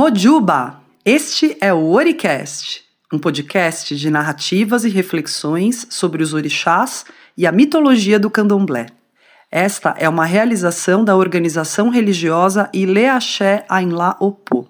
Mojuba! Este é o Oricast, um podcast de narrativas e reflexões sobre os orixás e a mitologia do candomblé. Esta é uma realização da organização religiosa Ileaxé Ainlá Opô.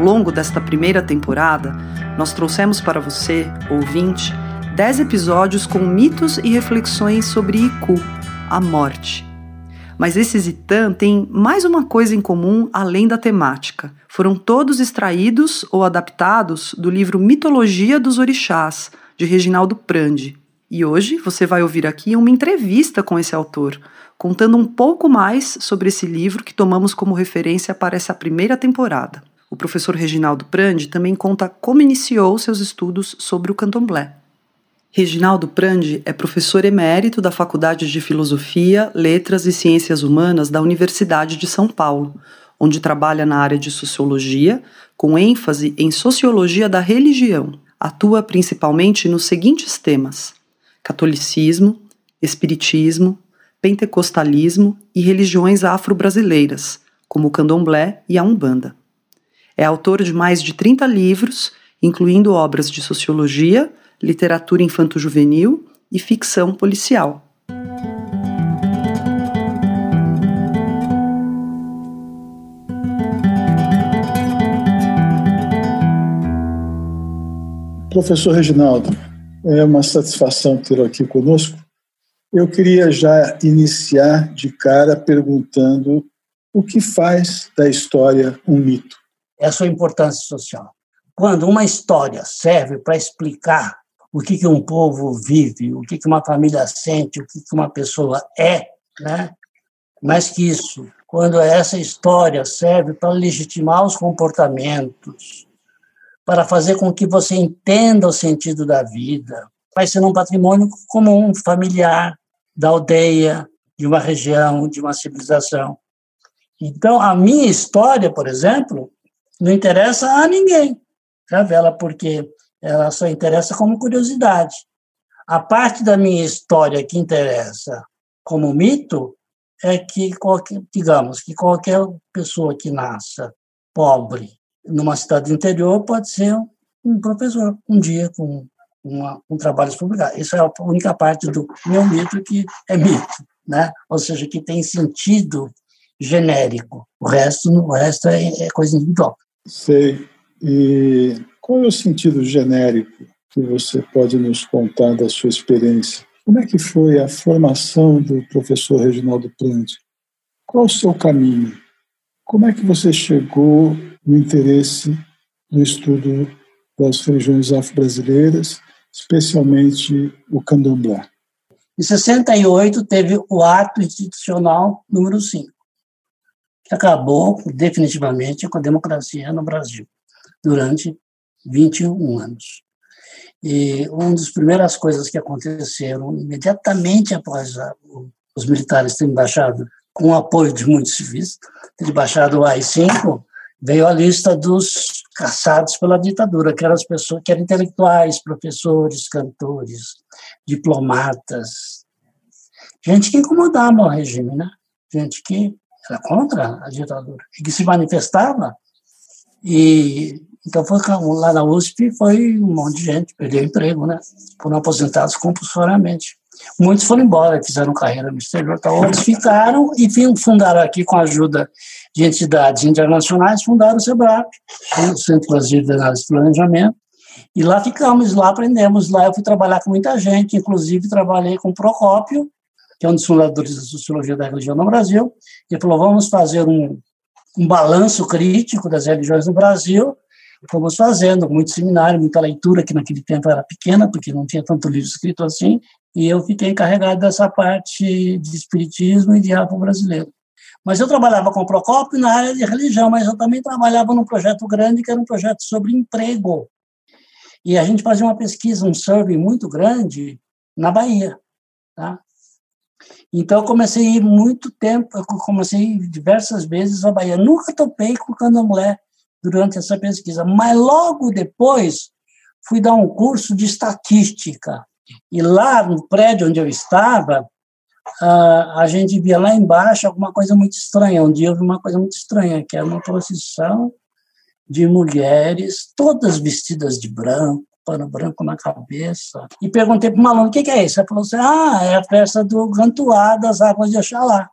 Longo desta primeira temporada, nós trouxemos para você, ouvinte, 10 episódios com mitos e reflexões sobre Iku, a morte. Mas esses Itan têm mais uma coisa em comum além da temática. Foram todos extraídos ou adaptados do livro Mitologia dos Orixás, de Reginaldo Prandi. E hoje você vai ouvir aqui uma entrevista com esse autor, contando um pouco mais sobre esse livro que tomamos como referência para essa primeira temporada. O professor Reginaldo Prandi também conta como iniciou seus estudos sobre o candomblé. Reginaldo Prandi é professor emérito da Faculdade de Filosofia, Letras e Ciências Humanas da Universidade de São Paulo, onde trabalha na área de sociologia, com ênfase em sociologia da religião. Atua principalmente nos seguintes temas: catolicismo, espiritismo, pentecostalismo e religiões afro-brasileiras, como o candomblé e a umbanda. É autor de mais de 30 livros, incluindo obras de sociologia, literatura infanto-juvenil e ficção policial. Professor Reginaldo, é uma satisfação tê-lo aqui conosco. Eu queria já iniciar de cara perguntando o que faz da história um mito é a sua importância social. Quando uma história serve para explicar o que, que um povo vive, o que, que uma família sente, o que, que uma pessoa é, né? mais que isso, quando essa história serve para legitimar os comportamentos, para fazer com que você entenda o sentido da vida, vai ser um patrimônio comum, familiar, da aldeia, de uma região, de uma civilização. Então, a minha história, por exemplo, não interessa a ninguém, revela, porque ela só interessa como curiosidade. A parte da minha história que interessa como mito é que, qualquer, digamos, que qualquer pessoa que nasça pobre numa cidade interior pode ser um professor, um dia com uma, um trabalho publicado. Isso é a única parte do meu mito que é mito, né? ou seja, que tem sentido genérico. O resto, o resto é, é coisa individual. Sei. E qual é o sentido genérico que você pode nos contar da sua experiência? Como é que foi a formação do professor Reginaldo Plante? Qual o seu caminho? Como é que você chegou no interesse no estudo das religiões afro-brasileiras, especialmente o candomblé? Em 68 teve o ato institucional número 5 que acabou definitivamente com a democracia no Brasil durante 21 anos. E uma das primeiras coisas que aconteceram imediatamente após a, os militares terem baixado, com o apoio de muitos civis, terem baixado o AI-5, veio a lista dos caçados pela ditadura, que eram as pessoas que eram intelectuais, professores, cantores, diplomatas, gente que incomodava o regime, né? Gente que era contra a ditadura, e que se manifestava. E então foi lá na USP foi um monte de gente perdeu emprego, né? Foram aposentados compulsoriamente. Muitos foram embora, fizeram carreira no exterior, então outros ficaram e fundaram aqui com a ajuda de entidades internacionais, fundaram o SEBRAP, o Centro Brasileiro de Análise e Planejamento, e lá ficamos, lá aprendemos, lá eu fui trabalhar com muita gente, inclusive trabalhei com Procópio, que é um dos fundadores da sociologia da religião no Brasil, e falou: vamos fazer um, um balanço crítico das religiões no Brasil. Fomos fazendo muito seminário, muita leitura, que naquele tempo era pequena, porque não tinha tanto livro escrito assim, e eu fiquei encarregado dessa parte de espiritismo e de afro-brasileiro. Mas eu trabalhava com o Procópio na área de religião, mas eu também trabalhava num projeto grande, que era um projeto sobre emprego. E a gente fazia uma pesquisa, um survey muito grande na Bahia. Tá? Então, eu comecei a ir muito tempo, eu comecei diversas vezes à Bahia. Nunca topei com candomblé, durante essa pesquisa. Mas logo depois fui dar um curso de estatística. E lá no prédio onde eu estava, a gente via lá embaixo alguma coisa muito estranha. Um dia eu vi uma coisa muito estranha, que era uma procissão de mulheres, todas vestidas de branco, pano branco na cabeça. E perguntei para o maluco, o que, que, é isso? Ele falou assim, ah, é a festa do Gantuá das Águas de Oxalá.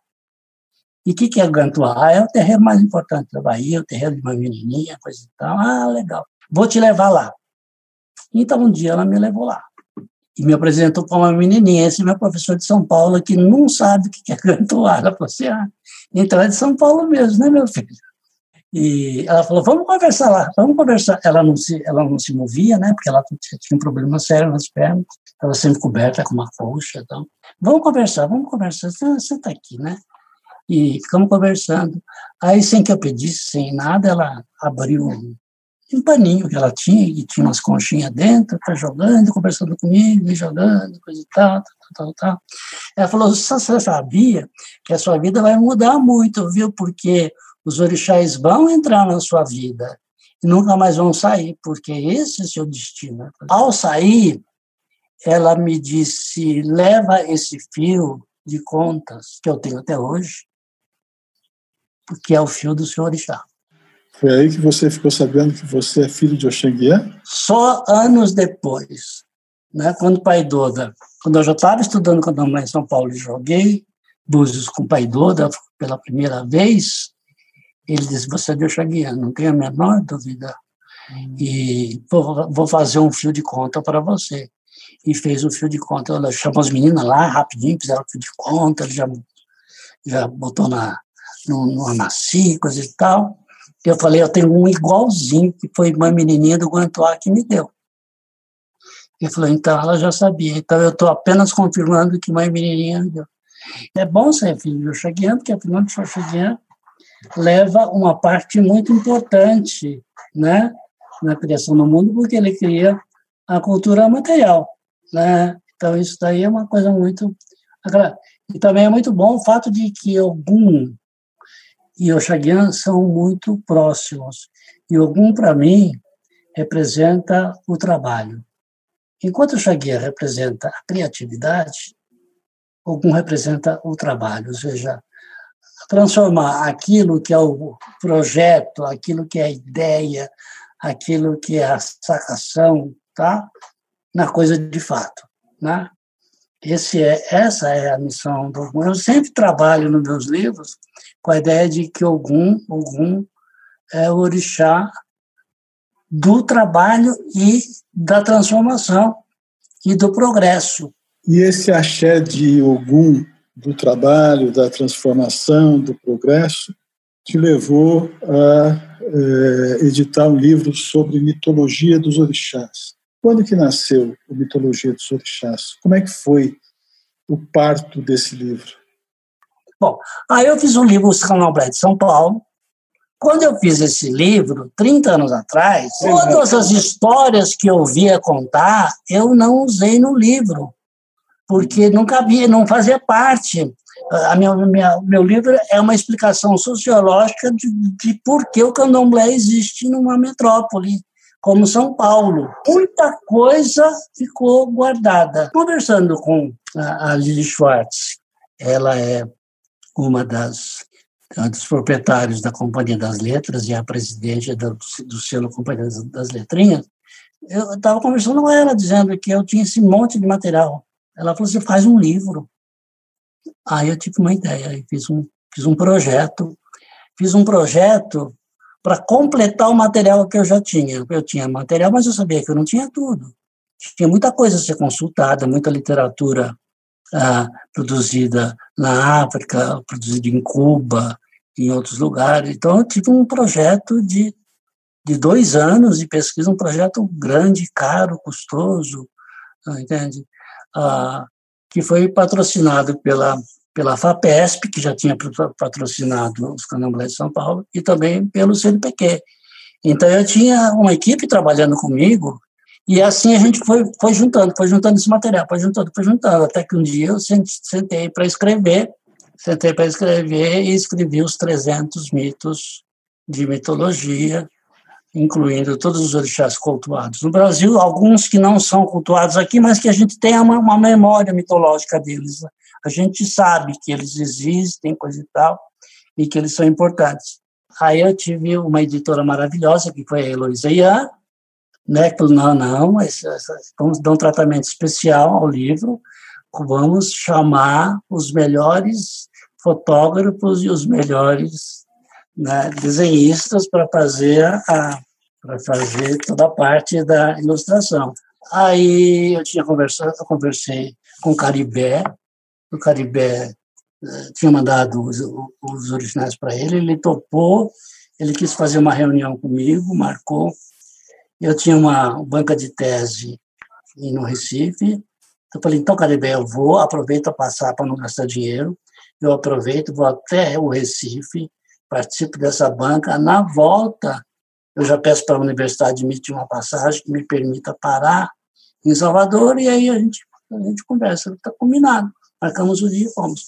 E o que, que é Gantuá? Ah, é o terreno mais importante da Bahia, o terreno de uma menininha, coisa e tal. Ah, legal. Vou te levar lá. Então, um dia ela me levou lá. E me apresentou para uma menininha. Esse é meu professor de São Paulo, que não sabe o que é Gantuá. Ela falou assim, ah, então é de São Paulo mesmo, né, meu filho? E ela falou, vamos conversar lá, vamos conversar. Ela não se, ela não se movia, né, porque ela tinha um problema sério nas pernas, estava sempre coberta com uma colcha. Então, vamos conversar, vamos conversar. Você está aqui, né? E ficamos conversando. Aí, sem que eu pedisse, sem nada, ela abriu um paninho que ela tinha, e tinha umas conchinhas dentro, tá jogando, conversando comigo, me jogando, coisa e tal, tal, tal, tal. Ela falou, você sabia que a sua vida vai mudar muito, viu? Porque os orixás vão entrar na sua vida e nunca mais vão sair, porque esse é o seu destino. Ao sair, ela me disse: leva esse fio de contas que eu tenho até hoje, porque é o fio do seu orixá. Foi aí que você ficou sabendo que você é filho de Oxanguié? Só anos depois, né, quando o pai Doda, quando eu já estava estudando com a mãe em São Paulo e joguei búzios com o pai Doda pela primeira vez, ele disse, você é de Oxaguian, não tenho a menor dúvida. Hum. E vou, vou, fazer um fio de conta para você. E fez um fio de conta. Ela chamou as meninas lá, rapidinho, fizeram o fio de conta, ele já, já botou na, no, no coisa e tal. Eu falei, eu tenho um igualzinho, que foi uma menininha do Guantuá que me deu. Ele falou, então ela já sabia. Então eu estou apenas confirmando que uma menininha me deu. É bom ser filho de Oxaguian, porque afinal de Oxaguian leva uma parte muito importante né, na criação do mundo, porque ele cria a cultura material. Né? Então, isso daí é uma coisa muito. E também é muito bom o fato de que Ogum e Oxaguian são muito próximos. E Ogum, para mim, representa o trabalho. Enquanto Oxaguian representa a criatividade, Ogum representa o trabalho, ou seja, transformar aquilo que é o projeto, aquilo que é a ideia, aquilo que é a sacação, tá? na coisa de fato. Né? Esse é, essa é a missão do Ogum. Eu sempre trabalho nos meus livros com a ideia de que Ogum, Ogum é o orixá do trabalho e da transformação e do progresso. E esse axé de Ogum do trabalho, da transformação, do progresso, te levou a é, editar um livro sobre mitologia dos orixás. Quando que nasceu a mitologia dos orixás? Como é que foi o parto desse livro? Bom, aí eu fiz um livro, Os Candomblé de São Paulo. Quando eu fiz esse livro, 30 anos atrás, todas as histórias que eu via contar, eu não usei no livro porque não cabia, não fazia parte. A minha, minha, meu livro é uma explicação sociológica de, de por que o candomblé existe numa metrópole como São Paulo. Muita coisa ficou guardada. Conversando com a, a Lili Schwartz, ela é uma das dos proprietários da Companhia das Letras e a presidente do, do selo Companhia das, das Letrinhas, eu estava conversando com ela, dizendo que eu tinha esse monte de material ela falou: você faz um livro. Aí eu tive uma ideia, fiz um, fiz um projeto. Fiz um projeto para completar o material que eu já tinha. Eu tinha material, mas eu sabia que eu não tinha tudo. Tinha muita coisa a ser consultada, muita literatura ah, produzida na África, produzida em Cuba, em outros lugares. Então, eu tive um projeto de, de dois anos de pesquisa, um projeto grande, caro, custoso, ah, entende? Ah, que foi patrocinado pela, pela FAPESP, que já tinha patrocinado os candomblés de São Paulo, e também pelo CNPq. Então, eu tinha uma equipe trabalhando comigo, e assim a gente foi, foi juntando, foi juntando esse material, foi juntando, foi juntando, até que um dia eu sentei para escrever, sentei para escrever e escrevi os 300 mitos de mitologia incluindo todos os orixás cultuados no Brasil, alguns que não são cultuados aqui, mas que a gente tem uma, uma memória mitológica deles. A gente sabe que eles existem, coisa e tal, e que eles são importantes. Aí eu tive uma editora maravilhosa, que foi a Heloísa Ian, né, que não, não, mas vamos dar um tratamento especial ao livro, vamos chamar os melhores fotógrafos e os melhores né, desenhistas para fazer a para fazer toda a parte da ilustração. Aí eu tinha conversado, eu conversei com o Caribé, o Caribé eh, tinha mandado os, os originais para ele, ele topou, ele quis fazer uma reunião comigo, marcou. Eu tinha uma banca de tese no Recife, eu falei, então, Caribé, eu vou, aproveito a passar para não gastar dinheiro, eu aproveito, vou até o Recife, participo dessa banca, na volta eu já peço para a universidade emitir uma passagem que me permita parar em Salvador e aí a gente, a gente conversa, está combinado, marcamos o dia e fomos.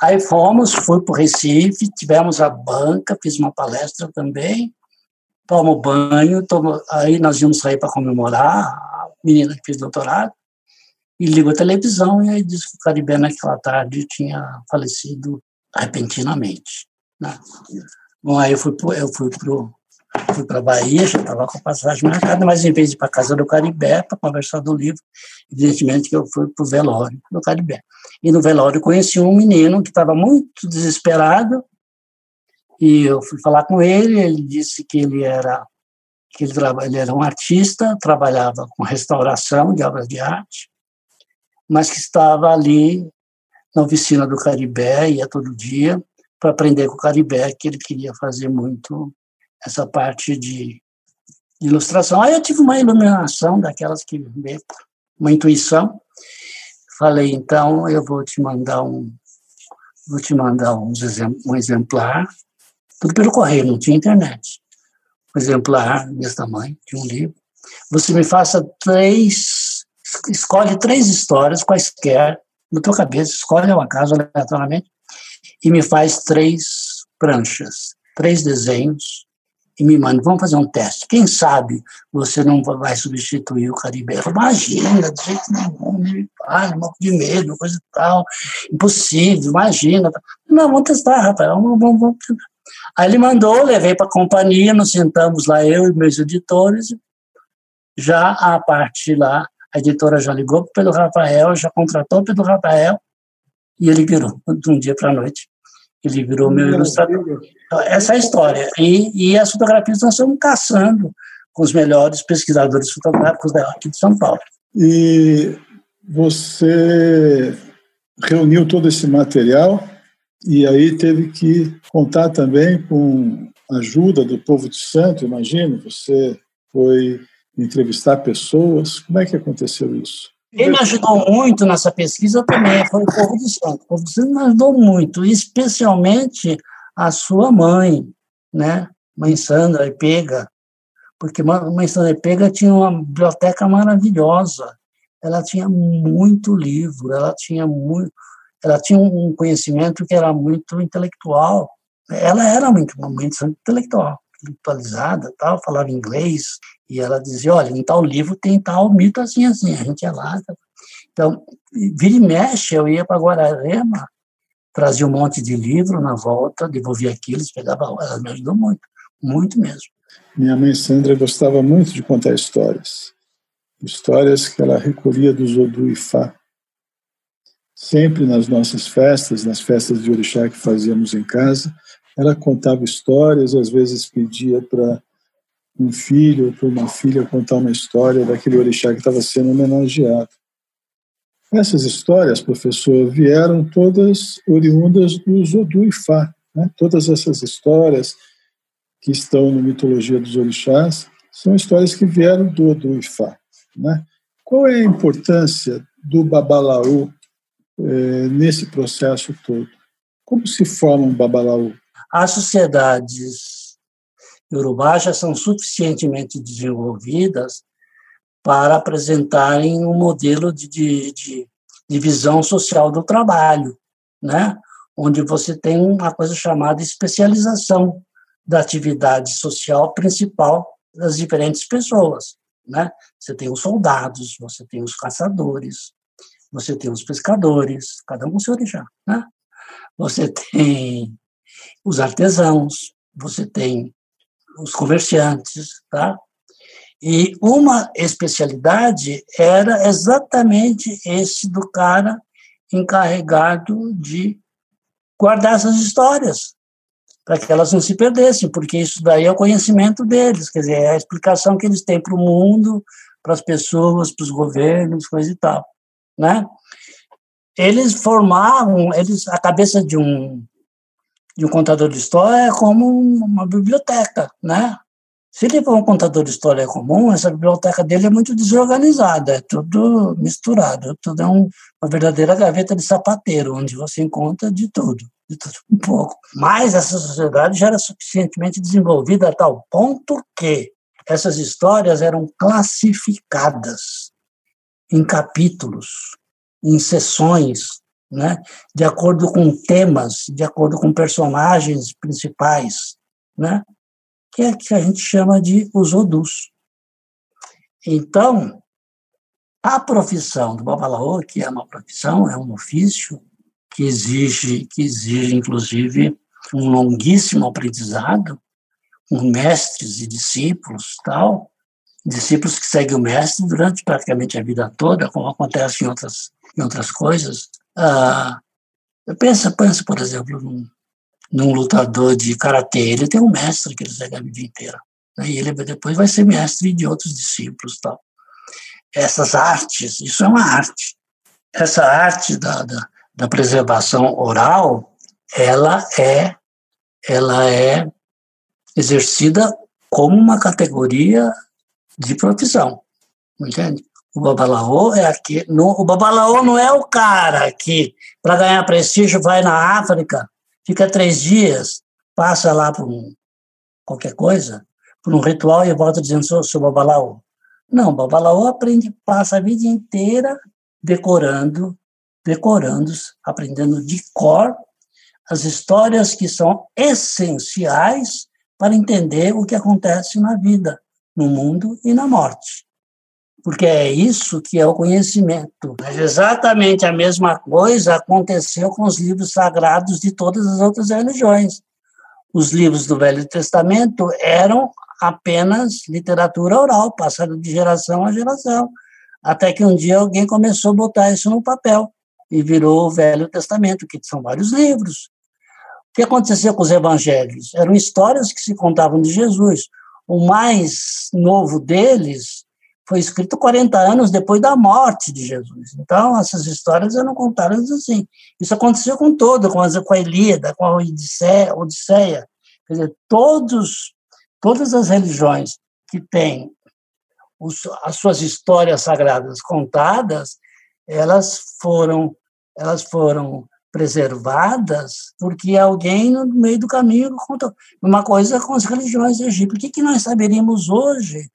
Aí fomos, fui para o Recife, tivemos a banca, fiz uma palestra também, tomo banho, tomo, aí nós íamos sair para comemorar, a menina que fez doutorado, e ligo a televisão e aí diz que o Caribe naquela tarde tinha falecido repentinamente. Né? Bom, aí eu fui pro, eu fui pro fui para Bahia, já estava com a passagem marcada, mas em vez de ir para a casa do Caribé para conversar do livro, evidentemente que eu fui para o velório do Caribé. E no velório conheci um menino que estava muito desesperado e eu fui falar com ele, ele disse que ele era que ele, ele era um artista, trabalhava com restauração de obras de arte, mas que estava ali na oficina do Caribé, ia todo dia para aprender com o Caribé, que ele queria fazer muito essa parte de, ilustração. Aí eu tive uma iluminação daquelas que uma intuição. Falei, então eu vou te mandar um vou te mandar um, um exemplar, tudo pelo correio, não tinha internet. Um exemplar desse tamanho, de um livro. Você me faça três, escolhe três histórias quaisquer, na tua cabeça, escolhe uma casa aleatoriamente, e me faz três pranchas, três desenhos e me manda, vamos fazer um teste. Quem sabe você não vai substituir o Caribe? Imagina, de jeito nenhum, me fale, morro de medo, coisa e tal, impossível, imagina. Não, vamos testar, Rafael, vamos, vamos, vamos. Aí ele mandou, levei para a companhia, nos sentamos lá, eu e meus editores, já a parte lá, a editora já ligou Pedro Rafael, já contratou Pedro Rafael, e ele virou, de um dia para a noite. Ele virou meu ilustrador. Então, essa é a história. E, e as fotografias nós estamos caçando com os melhores pesquisadores fotográficos aqui de São Paulo. E você reuniu todo esse material e aí teve que contar também com a ajuda do povo de santo, imagino. Você foi entrevistar pessoas. Como é que aconteceu isso? Quem me ajudou muito nessa pesquisa também foi o povo do Santo. O povo do Santo me ajudou muito, especialmente a sua mãe, né? Mãe Sandra Epega, porque mãe Sandra Epega tinha uma biblioteca maravilhosa. Ela tinha muito livro, ela tinha muito, ela tinha um conhecimento que era muito intelectual. Ela era muito uma mãe intelectual intelectualizada, tal, falava inglês, e ela dizia, olha, em tal livro tem tal mito assim, assim, a gente é lá. Então, vira e mexe, eu ia para Guararema, trazia um monte de livro na volta, devolvia aquilo, eles pegavam, ela me ajudou muito, muito mesmo. Minha mãe Sandra gostava muito de contar histórias, histórias que ela recolhia do Zodu e Fá. Sempre nas nossas festas, nas festas de orixá que fazíamos em casa, ela contava histórias, às vezes pedia para um filho ou para uma filha contar uma história daquele orixá que estava sendo homenageado. Essas histórias, professor, vieram todas oriundas do Zodu Ifá. Né? Todas essas histórias que estão na mitologia dos orixás são histórias que vieram do Odu Ifá. Né? Qual é a importância do Babalaú eh, nesse processo todo? Como se forma um Babalaú? As sociedades urubás já são suficientemente desenvolvidas para apresentarem um modelo de, de, de divisão social do trabalho, né? onde você tem uma coisa chamada especialização da atividade social principal das diferentes pessoas, né? Você tem os soldados, você tem os caçadores, você tem os pescadores, cada um seu orixá, né? Você tem os artesãos, você tem os comerciantes, tá? E uma especialidade era exatamente esse do cara encarregado de guardar essas histórias, para que elas não se perdessem, porque isso daí é o conhecimento deles, quer dizer, é a explicação que eles têm para o mundo, para as pessoas, para os governos, coisa e tal, né? Eles formavam, eles a cabeça de um de um contador de história é como uma biblioteca, né? Se ele for um contador de história comum, essa biblioteca dele é muito desorganizada, é tudo misturado, tudo é um, uma verdadeira gaveta de sapateiro, onde você encontra de tudo, de tudo um pouco. Mas essa sociedade já era suficientemente desenvolvida a tal ponto que essas histórias eram classificadas em capítulos, em sessões, né, de acordo com temas, de acordo com personagens principais, né, que é que a gente chama de os odus. Então, a profissão do babalaô, que é uma profissão, é um ofício que exige, que exige inclusive um longuíssimo aprendizado, com mestres e discípulos, tal, discípulos que seguem o mestre durante praticamente a vida toda, como acontece em outras em outras coisas, ah, pensa, pensa, por exemplo, num, num lutador de karatê, ele tem um mestre que ele segue a vida inteira. Né? E ele depois vai ser mestre de outros discípulos. Tal. Essas artes, isso é uma arte. Essa arte da, da, da preservação oral, ela é, ela é exercida como uma categoria de profissão, entende? O babalaô é aqui. No, o babalaô não é o cara que, para ganhar prestígio, vai na África, fica três dias, passa lá por um, qualquer coisa, por um ritual e volta dizendo sou, sou babalaô. Não, babalaô aprende, passa a vida inteira decorando, decorando, aprendendo de cor as histórias que são essenciais para entender o que acontece na vida, no mundo e na morte porque é isso que é o conhecimento. Mas exatamente a mesma coisa aconteceu com os livros sagrados de todas as outras religiões. Os livros do Velho Testamento eram apenas literatura oral, passada de geração a geração, até que um dia alguém começou a botar isso no papel e virou o Velho Testamento, que são vários livros. O que aconteceu com os evangelhos? Eram histórias que se contavam de Jesus. O mais novo deles foi escrito 40 anos depois da morte de Jesus. Então, essas histórias eram contadas assim. Isso aconteceu com todo, com a, com a Ilíada, com a Odisseia, Odisseia. Quer dizer, todos, todas as religiões que têm os, as suas histórias sagradas contadas, elas foram, elas foram preservadas porque alguém no meio do caminho contou. Uma coisa com as religiões egípcias. O que, que nós saberíamos hoje,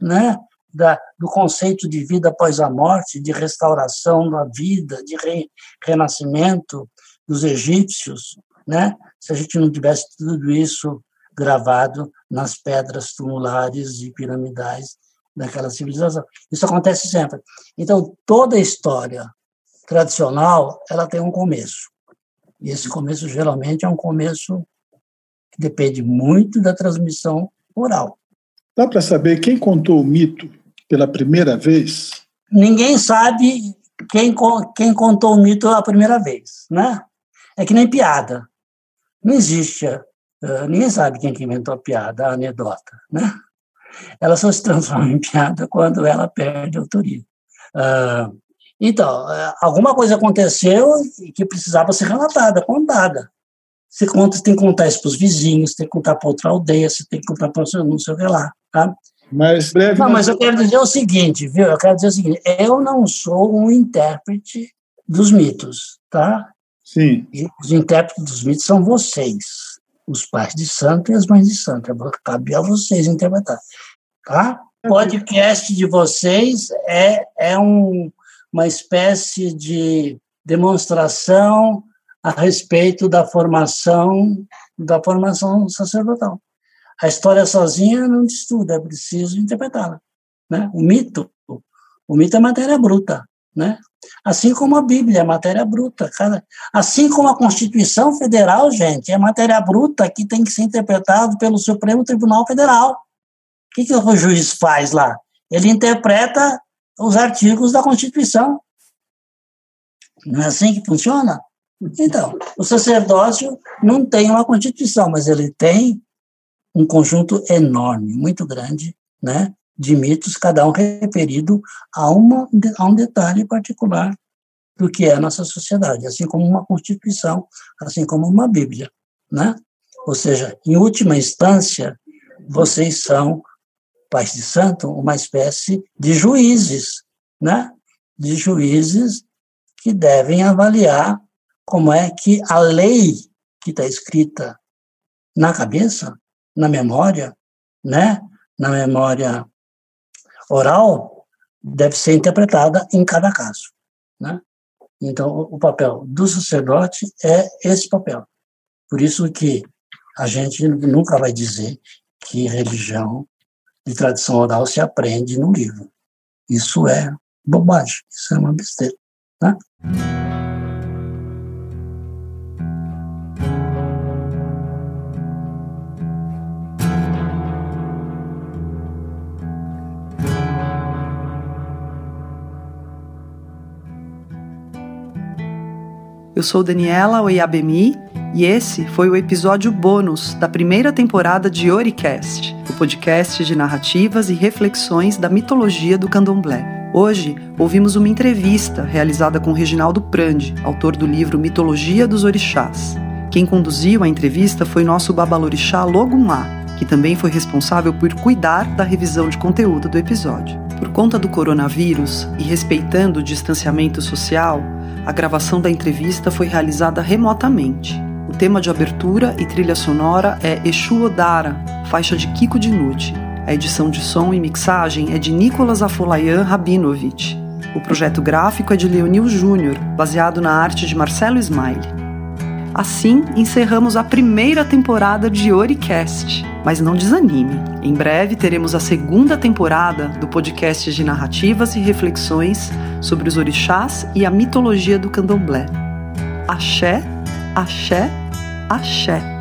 né? Da, do conceito de vida após a morte, de restauração da vida, de re, renascimento dos egípcios, né? se a gente não tivesse tudo isso gravado nas pedras tumulares e piramidais daquela civilização. Isso acontece sempre. Então, toda história tradicional, ela tem um começo. E esse começo, geralmente, é um começo que depende muito da transmissão oral. Dá para saber quem contou o mito pela primeira vez? Ninguém sabe quem, quem contou o mito a primeira vez, né? É que nem piada. Não existe. Uh, ninguém sabe quem que inventou a piada, a anedota, né? Ela só se transforma em piada quando ela perde a autoria. Uh, então, uh, alguma coisa aconteceu que precisava ser relatada, contada. Você conta, tem que contar isso para os vizinhos, tem que contar para outra aldeia, você tem que contar para não sei o que lá. Tá? Mas breve. Não, mas eu quero dizer o seguinte, viu? Eu quero dizer o seguinte: eu não sou um intérprete dos mitos, tá? Sim. Os intérpretes dos mitos são vocês, os pais de santo e as mães de santo. Cabe a vocês interpretar, tá? O podcast de vocês é, é um, uma espécie de demonstração a respeito da formação da formação sacerdotal. A história sozinha não tudo, é preciso interpretá-la. Né? O mito, o mito é matéria bruta, né? Assim como a Bíblia é matéria bruta, cara. Assim como a Constituição Federal, gente, é matéria bruta que tem que ser interpretado pelo Supremo Tribunal Federal. O que, que o juiz faz lá? Ele interpreta os artigos da Constituição. Não é assim que funciona? Então, o sacerdócio não tem uma Constituição, mas ele tem um conjunto enorme, muito grande, né, de mitos, cada um referido a, uma, a um detalhe particular do que é a nossa sociedade, assim como uma Constituição, assim como uma Bíblia, né? Ou seja, em última instância, vocês são, pais de santo, uma espécie de juízes, né? De juízes que devem avaliar como é que a lei que está escrita na cabeça, na memória, né? Na memória oral deve ser interpretada em cada caso. Né? Então, o papel do sacerdote é esse papel. Por isso que a gente nunca vai dizer que religião de tradição oral se aprende no livro. Isso é bobagem, isso é uma besteira. Né? Sou Daniela Oyabemi e esse foi o episódio bônus da primeira temporada de Oricast, o podcast de narrativas e reflexões da mitologia do candomblé. Hoje, ouvimos uma entrevista realizada com Reginaldo Prandi, autor do livro Mitologia dos Orixás. Quem conduziu a entrevista foi nosso babalorixá Logumá, que também foi responsável por cuidar da revisão de conteúdo do episódio. Por conta do coronavírus e respeitando o distanciamento social, a gravação da entrevista foi realizada remotamente. O tema de abertura e trilha sonora é Exu Odara, faixa de Kiko Dinucci. A edição de som e mixagem é de Nicolas Afolayan Rabinovich. O projeto gráfico é de Leonil Júnior, baseado na arte de Marcelo Smile. Assim, encerramos a primeira temporada de Oricast. Mas não desanime, em breve teremos a segunda temporada do podcast de narrativas e reflexões sobre os orixás e a mitologia do candomblé. Axé, axé, axé.